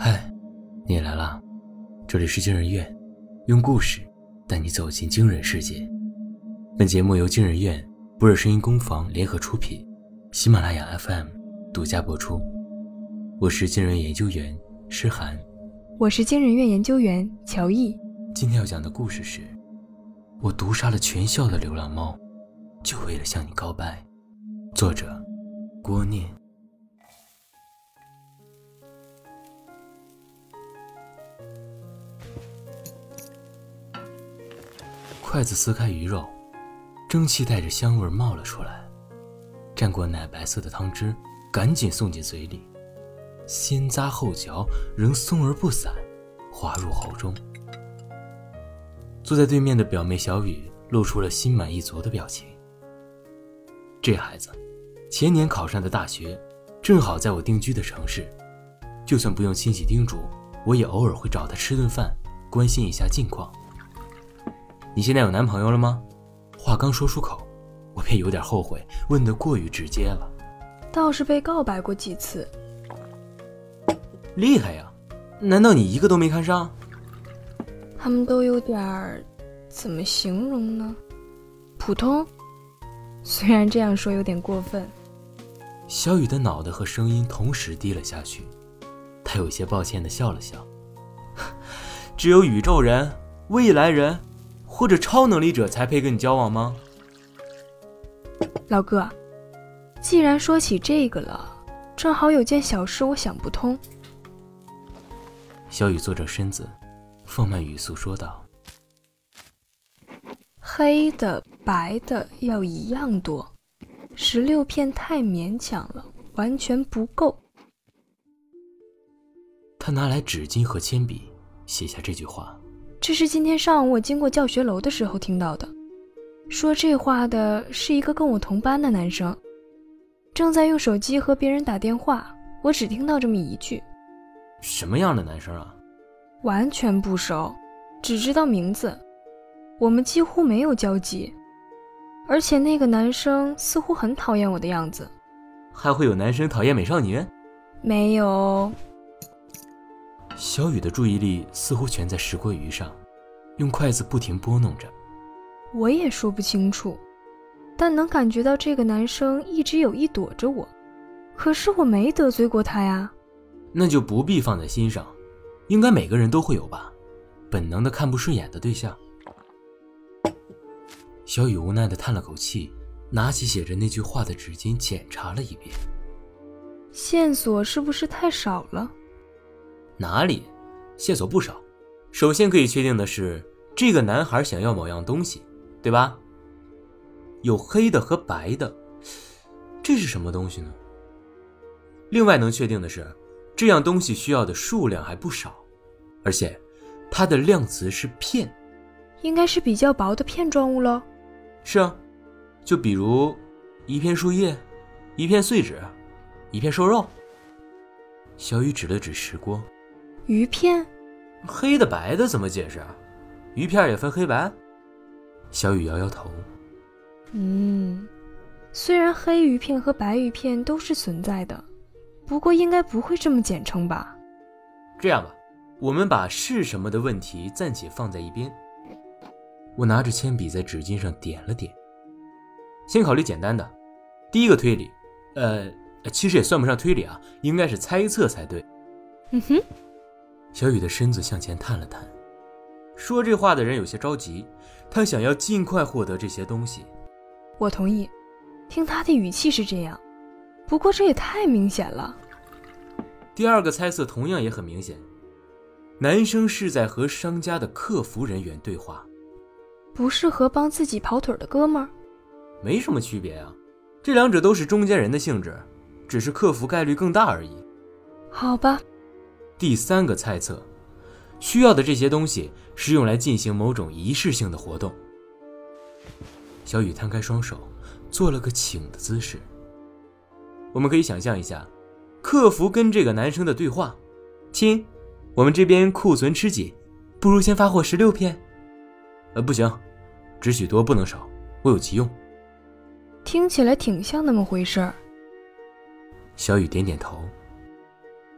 嗨，你也来啦！这里是惊人院，用故事带你走进惊人世界。本节目由惊人院、博尔声音工坊联合出品，喜马拉雅 FM 独家播出。我是惊人研究员诗涵，我是惊人院研究员乔毅。今天要讲的故事是：我毒杀了全校的流浪猫，就为了向你告白。作者：郭念。筷子撕开鱼肉，蒸汽带着香味冒了出来，蘸过奶白色的汤汁，赶紧送进嘴里，先咂后嚼，仍松而不散，滑入喉中。坐在对面的表妹小雨露出了心满意足的表情。这孩子，前年考上的大学，正好在我定居的城市，就算不用亲戚叮嘱，我也偶尔会找他吃顿饭，关心一下近况。你现在有男朋友了吗？话刚说出口，我便有点后悔，问得过于直接了。倒是被告白过几次。厉害呀！难道你一个都没看上？他们都有点儿，怎么形容呢？普通。虽然这样说有点过分。小雨的脑袋和声音同时低了下去，她有些抱歉的笑了笑。只有宇宙人、未来人。或者超能力者才配跟你交往吗？老哥，既然说起这个了，正好有件小事我想不通。小雨坐着身子，放慢语速说道：“黑的、白的要一样多，十六片太勉强了，完全不够。”他拿来纸巾和铅笔，写下这句话。这是今天上午我经过教学楼的时候听到的。说这话的是一个跟我同班的男生，正在用手机和别人打电话。我只听到这么一句：“什么样的男生啊？”完全不熟，只知道名字。我们几乎没有交集，而且那个男生似乎很讨厌我的样子。还会有男生讨厌美少女？没有。小雨的注意力似乎全在石锅鱼上，用筷子不停拨弄着。我也说不清楚，但能感觉到这个男生一直有意躲着我。可是我没得罪过他呀。那就不必放在心上，应该每个人都会有吧，本能的看不顺眼的对象。小雨无奈的叹了口气，拿起写着那句话的纸巾检查了一遍。线索是不是太少了？哪里，线索不少。首先可以确定的是，这个男孩想要某样东西，对吧？有黑的和白的，这是什么东西呢？另外能确定的是，这样东西需要的数量还不少，而且它的量词是片，应该是比较薄的片状物喽。是啊，就比如一片树叶、一片碎纸、一片瘦肉。小雨指了指石锅。鱼片，黑的白的怎么解释？鱼片也分黑白。小雨摇摇头。嗯，虽然黑鱼片和白鱼片都是存在的，不过应该不会这么简称吧？这样吧，我们把是什么的问题暂且放在一边。我拿着铅笔在纸巾上点了点。先考虑简单的，第一个推理，呃，其实也算不上推理啊，应该是猜测才对。嗯哼。小雨的身子向前探了探，说这话的人有些着急，他想要尽快获得这些东西。我同意，听他的语气是这样，不过这也太明显了。第二个猜测同样也很明显，男生是在和商家的客服人员对话，不是和帮自己跑腿的哥们儿，没什么区别啊，这两者都是中间人的性质，只是客服概率更大而已。好吧。第三个猜测，需要的这些东西是用来进行某种仪式性的活动。小雨摊开双手，做了个请的姿势。我们可以想象一下，客服跟这个男生的对话：“亲，我们这边库存吃紧，不如先发货十六片。”“呃，不行，只许多不能少，我有急用。”听起来挺像那么回事儿。小雨点点头。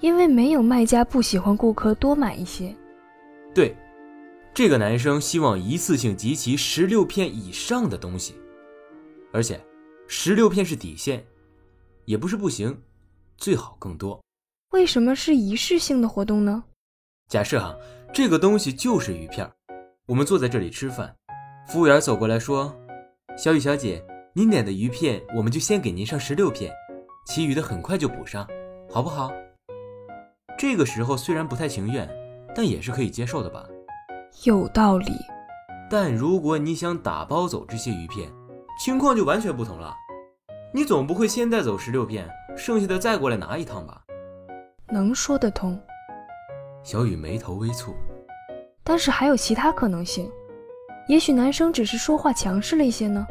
因为没有卖家不喜欢顾客多买一些。对，这个男生希望一次性集齐十六片以上的东西，而且十六片是底线，也不是不行，最好更多。为什么是仪式性的活动呢？假设哈，这个东西就是鱼片，我们坐在这里吃饭，服务员走过来说：“小雨小姐，您点的鱼片，我们就先给您上十六片，其余的很快就补上，好不好？”这个时候虽然不太情愿，但也是可以接受的吧？有道理。但如果你想打包走这些鱼片，情况就完全不同了。你总不会先带走十六片，剩下的再过来拿一趟吧？能说得通。小雨眉头微蹙，但是还有其他可能性，也许男生只是说话强势了一些呢。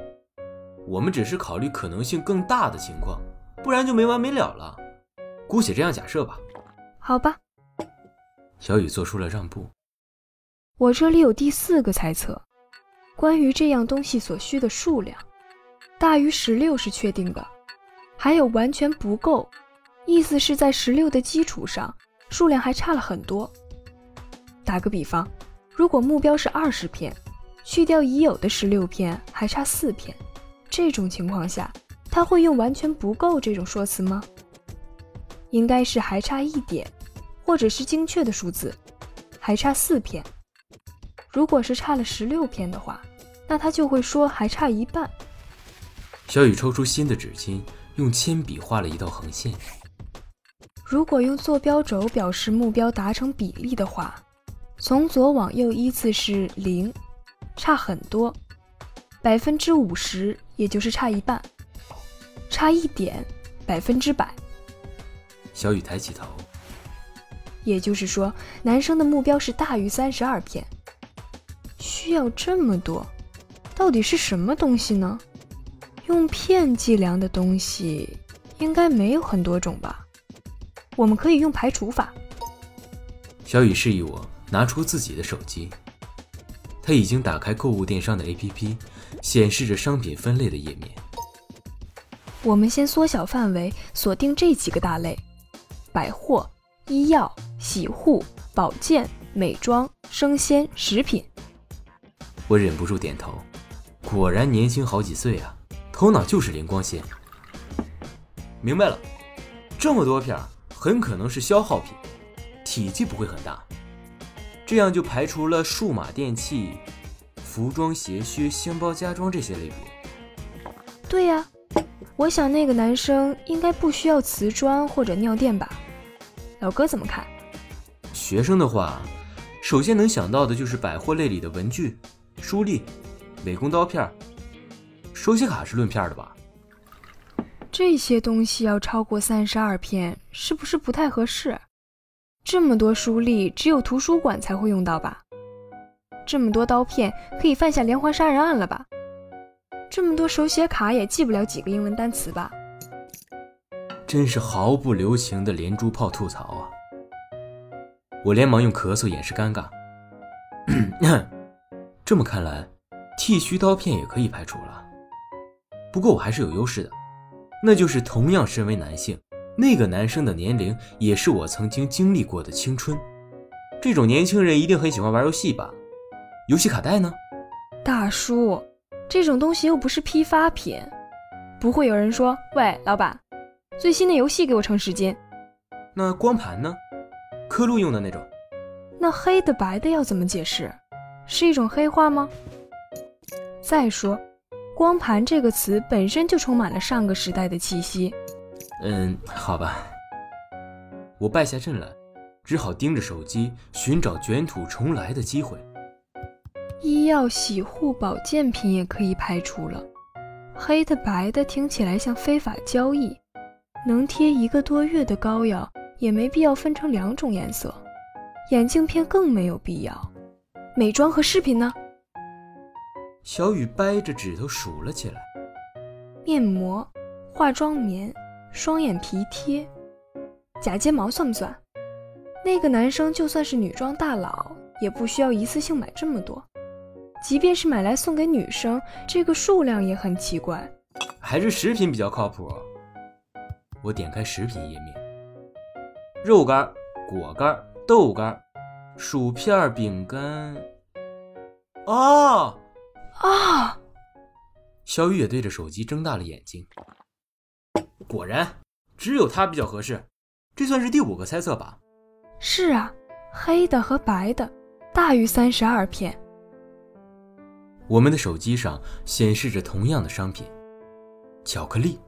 我们只是考虑可能性更大的情况，不然就没完没了了。姑且这样假设吧。好吧。小雨做出了让步。我这里有第四个猜测，关于这样东西所需的数量，大于十六是确定的，还有完全不够。意思是在十六的基础上，数量还差了很多。打个比方，如果目标是二十片，去掉已有的十六片，还差四片。这种情况下，他会用“完全不够”这种说辞吗？应该是还差一点，或者是精确的数字，还差四片。如果是差了十六片的话，那他就会说还差一半。小雨抽出新的纸巾，用铅笔画了一道横线。如果用坐标轴表示目标达成比例的话，从左往右依次是零，差很多，百分之五十，也就是差一半，差一点，百分之百。小雨抬起头，也就是说，男生的目标是大于三十二片，需要这么多，到底是什么东西呢？用片计量的东西应该没有很多种吧？我们可以用排除法。小雨示意我拿出自己的手机，他已经打开购物电商的 APP，显示着商品分类的页面。我们先缩小范围，锁定这几个大类：百货、医药、洗护、保健、美妆、生鲜、食品。我忍不住点头，果然年轻好几岁啊，头脑就是灵光线。明白了，这么多片儿。很可能是消耗品，体积不会很大，这样就排除了数码电器、服装鞋靴、箱包家装这些类别。对呀，我想那个男生应该不需要瓷砖或者尿垫吧？老哥怎么看？学生的话，首先能想到的就是百货类里的文具、书立、美工刀片、手写卡是论片的吧？这些东西要超过三十二片，是不是不太合适？这么多书立，只有图书馆才会用到吧？这么多刀片，可以犯下连环杀人案了吧？这么多手写卡，也记不了几个英文单词吧？真是毫不留情的连珠炮吐槽啊！我连忙用咳嗽掩饰尴尬。这么看来，剃须刀片也可以排除了。不过我还是有优势的。那就是同样身为男性，那个男生的年龄也是我曾经经历过的青春。这种年轻人一定很喜欢玩游戏吧？游戏卡带呢？大叔，这种东西又不是批发品，不会有人说：“喂，老板，最新的游戏给我成十斤。”那光盘呢？刻录用的那种？那黑的白的要怎么解释？是一种黑化吗？再说。光盘这个词本身就充满了上个时代的气息。嗯，好吧，我败下阵来，只好盯着手机寻找卷土重来的机会。医药、洗护、保健品也可以排除了。黑的、白的听起来像非法交易。能贴一个多月的膏药也没必要分成两种颜色。眼镜片更没有必要。美妆和饰品呢？小雨掰着指头数了起来：面膜、化妆棉、双眼皮贴、假睫毛算不算？那个男生就算是女装大佬，也不需要一次性买这么多。即便是买来送给女生，这个数量也很奇怪。还是食品比较靠谱。我点开食品页面，肉干、果干、豆干、薯片、饼干。啊啊！小雨也对着手机睁大了眼睛。果然，只有它比较合适。这算是第五个猜测吧？是啊，黑的和白的大于三十二片。我们的手机上显示着同样的商品，巧克力。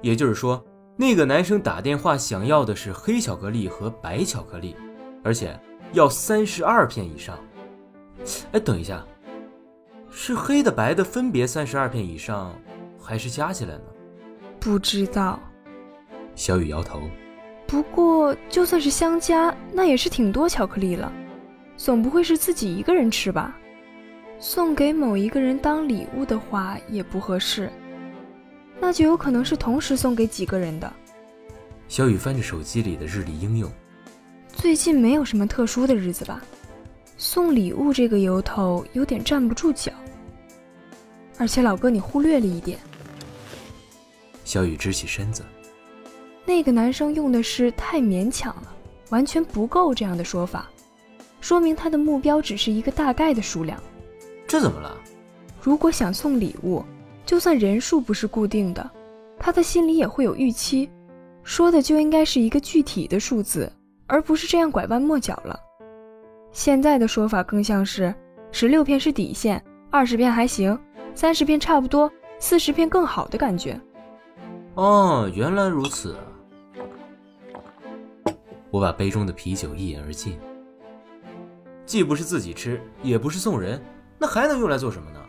也就是说，那个男生打电话想要的是黑巧克力和白巧克力，而且要三十二片以上。哎，等一下，是黑的、白的分别三十二片以上，还是加起来呢？不知道。小雨摇头。不过就算是相加，那也是挺多巧克力了，总不会是自己一个人吃吧？送给某一个人当礼物的话也不合适，那就有可能是同时送给几个人的。小雨翻着手机里的日历应用，最近没有什么特殊的日子吧？送礼物这个由头有点站不住脚，而且老哥你忽略了一点。小雨直起身子。那个男生用的是太勉强了，完全不够这样的说法，说明他的目标只是一个大概的数量。这怎么了？如果想送礼物，就算人数不是固定的，他的心里也会有预期，说的就应该是一个具体的数字，而不是这样拐弯抹角了。现在的说法更像是十六片是底线，二十片还行，三十片差不多，四十片更好的感觉。哦，原来如此。我把杯中的啤酒一饮而尽，既不是自己吃，也不是送人，那还能用来做什么呢？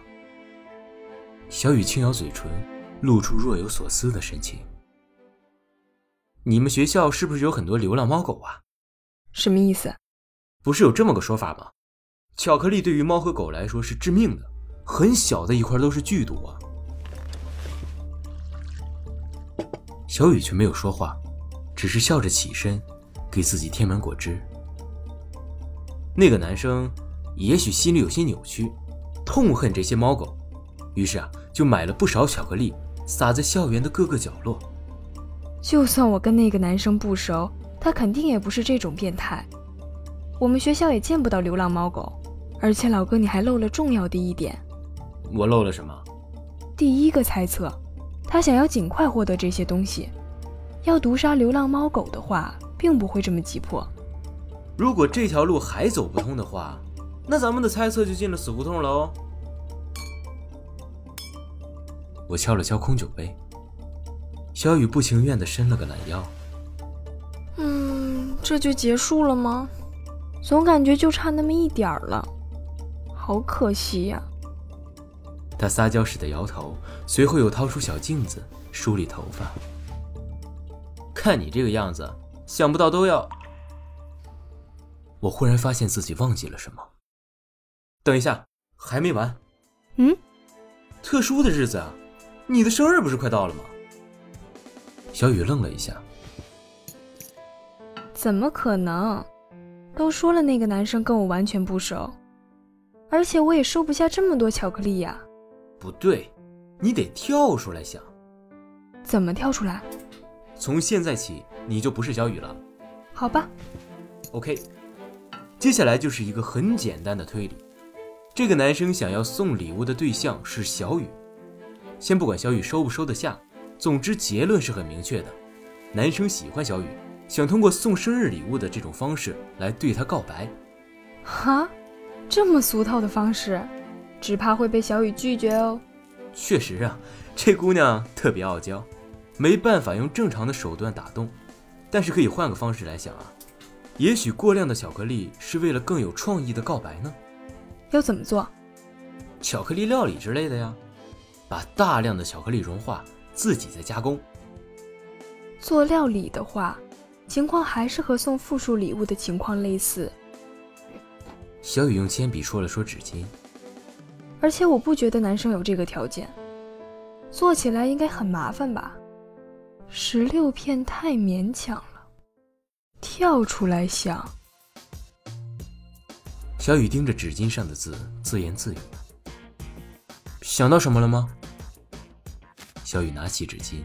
小雨轻咬嘴唇，露出若有所思的神情。你们学校是不是有很多流浪猫狗啊？什么意思？不是有这么个说法吗？巧克力对于猫和狗来说是致命的，很小的一块都是剧毒啊。小雨却没有说话，只是笑着起身。给自己添满果汁。那个男生也许心里有些扭曲，痛恨这些猫狗，于是啊，就买了不少巧克力，撒在校园的各个角落。就算我跟那个男生不熟，他肯定也不是这种变态。我们学校也见不到流浪猫狗，而且老哥你还漏了重要的一点。我漏了什么？第一个猜测，他想要尽快获得这些东西，要毒杀流浪猫狗的话。并不会这么急迫。如果这条路还走不通的话，那咱们的猜测就进了死胡同了哦。我敲了敲空酒杯，小雨不情愿地伸了个懒腰。嗯，这就结束了吗？总感觉就差那么一点儿了，好可惜呀。他撒娇似的摇头，随后又掏出小镜子梳理头发。看你这个样子。想不到都要。我忽然发现自己忘记了什么。等一下，还没完。嗯，特殊的日子啊，你的生日不是快到了吗？小雨愣了一下。怎么可能？都说了那个男生跟我完全不熟，而且我也收不下这么多巧克力呀。不对，你得跳出来想。怎么跳出来？从现在起，你就不是小雨了，好吧？OK，接下来就是一个很简单的推理：这个男生想要送礼物的对象是小雨。先不管小雨收不收得下，总之结论是很明确的：男生喜欢小雨，想通过送生日礼物的这种方式来对她告白。哈，这么俗套的方式，只怕会被小雨拒绝哦。确实啊，这姑娘特别傲娇。没办法用正常的手段打动，但是可以换个方式来想啊，也许过量的巧克力是为了更有创意的告白呢？要怎么做？巧克力料理之类的呀，把大量的巧克力融化，自己再加工。做料理的话，情况还是和送复数礼物的情况类似。小雨用铅笔说了说纸巾，而且我不觉得男生有这个条件，做起来应该很麻烦吧。十六片太勉强了，跳出来想。小雨盯着纸巾上的字，自言自语：“想到什么了吗？”小雨拿起纸巾，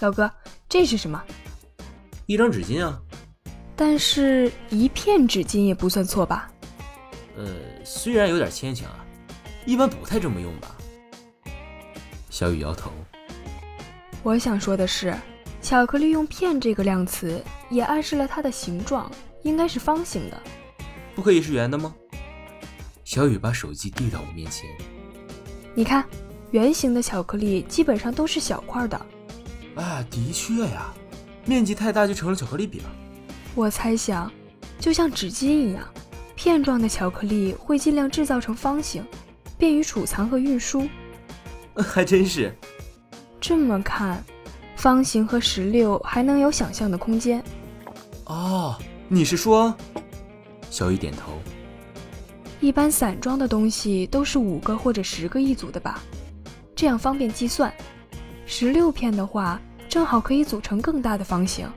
老哥，这是什么？一张纸巾啊。但是，一片纸巾也不算错吧？呃，虽然有点牵强啊，一般不太这么用吧。小雨摇头。我想说的是，巧克力用片这个量词，也暗示了它的形状应该是方形的。不可以是圆的吗？小雨把手机递到我面前。你看，圆形的巧克力基本上都是小块的。啊，的确呀，面积太大就成了巧克力饼。我猜想，就像纸巾一样，片状的巧克力会尽量制造成方形，便于储藏和运输。还真是。这么看，方形和石榴还能有想象的空间。哦，你是说？小雨点头。一般散装的东西都是五个或者十个一组的吧，这样方便计算。十六片的话，正好可以组成更大的方形。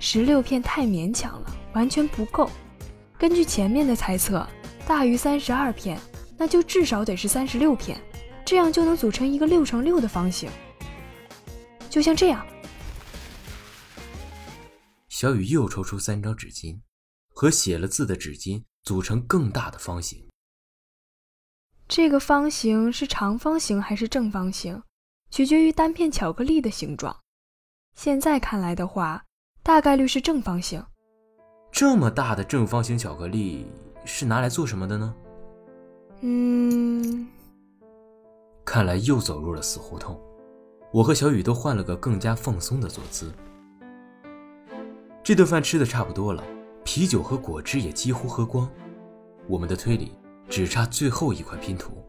十六片太勉强了，完全不够。根据前面的猜测，大于三十二片，那就至少得是三十六片，这样就能组成一个六乘六的方形。就像这样。小雨又抽出三张纸巾，和写了字的纸巾组成更大的方形。这个方形是长方形还是正方形，取决于单片巧克力的形状。现在看来的话。大概率是正方形。这么大的正方形巧克力是拿来做什么的呢？嗯，看来又走入了死胡同。我和小雨都换了个更加放松的坐姿。这顿饭吃的差不多了，啤酒和果汁也几乎喝光，我们的推理只差最后一块拼图。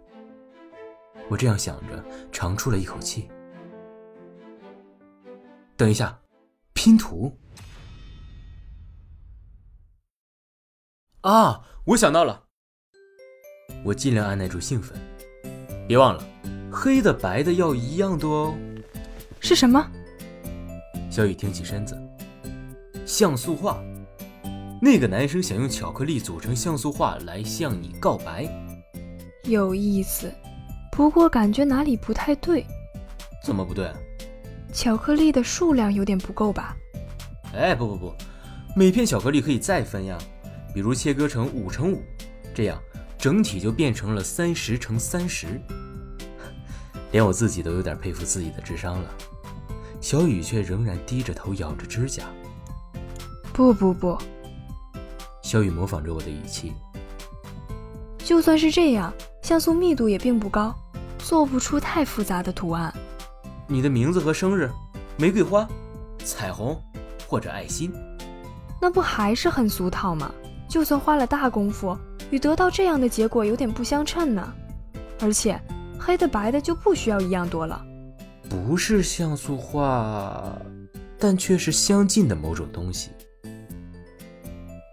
我这样想着，长出了一口气。等一下，拼图。啊，我想到了！我尽量按耐住兴奋，别忘了，黑的白的要一样多哦。是什么？小雨挺起身子。像素画。那个男生想用巧克力组成像素画来向你告白。有意思，不过感觉哪里不太对。怎么不对？巧克力的数量有点不够吧？哎，不不不，每片巧克力可以再分呀。比如切割成五乘五，这样整体就变成了三十乘三十。连我自己都有点佩服自己的智商了，小雨却仍然低着头咬着指甲。不不不，小雨模仿着我的语气。就算是这样，像素密度也并不高，做不出太复杂的图案。你的名字和生日，玫瑰花，彩虹，或者爱心，那不还是很俗套吗？就算花了大功夫，与得到这样的结果有点不相称呢。而且，黑的白的就不需要一样多了。不是像素画，但却是相近的某种东西。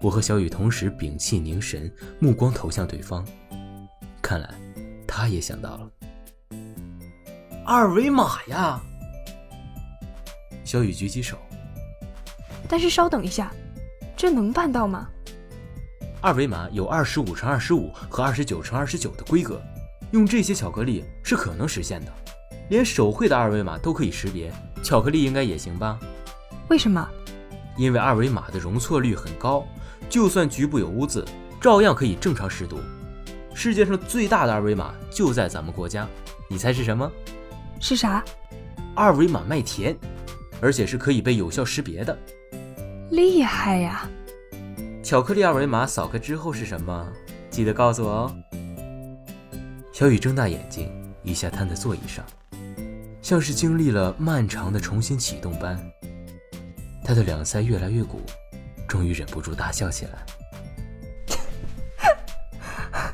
我和小雨同时屏气凝神，目光投向对方。看来，他也想到了。二维码呀！小雨举起手。但是稍等一下，这能办到吗？二维码有二十五乘二十五和二十九乘二十九的规格，用这些巧克力是可能实现的。连手绘的二维码都可以识别，巧克力应该也行吧？为什么？因为二维码的容错率很高，就算局部有污渍，照样可以正常识读。世界上最大的二维码就在咱们国家，你猜是什么？是啥？二维码麦田，而且是可以被有效识别的。厉害呀！巧克力二维码扫开之后是什么？记得告诉我哦。小雨睁大眼睛，一下瘫在座椅上，像是经历了漫长的重新启动般。他的两腮越来越鼓，终于忍不住大笑起来。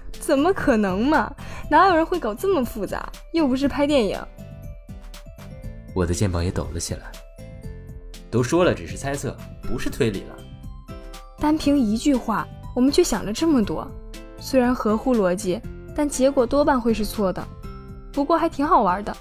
怎么可能嘛？哪有人会搞这么复杂？又不是拍电影。我的肩膀也抖了起来。都说了，只是猜测，不是推理了。单凭一句话，我们却想了这么多，虽然合乎逻辑，但结果多半会是错的。不过还挺好玩的。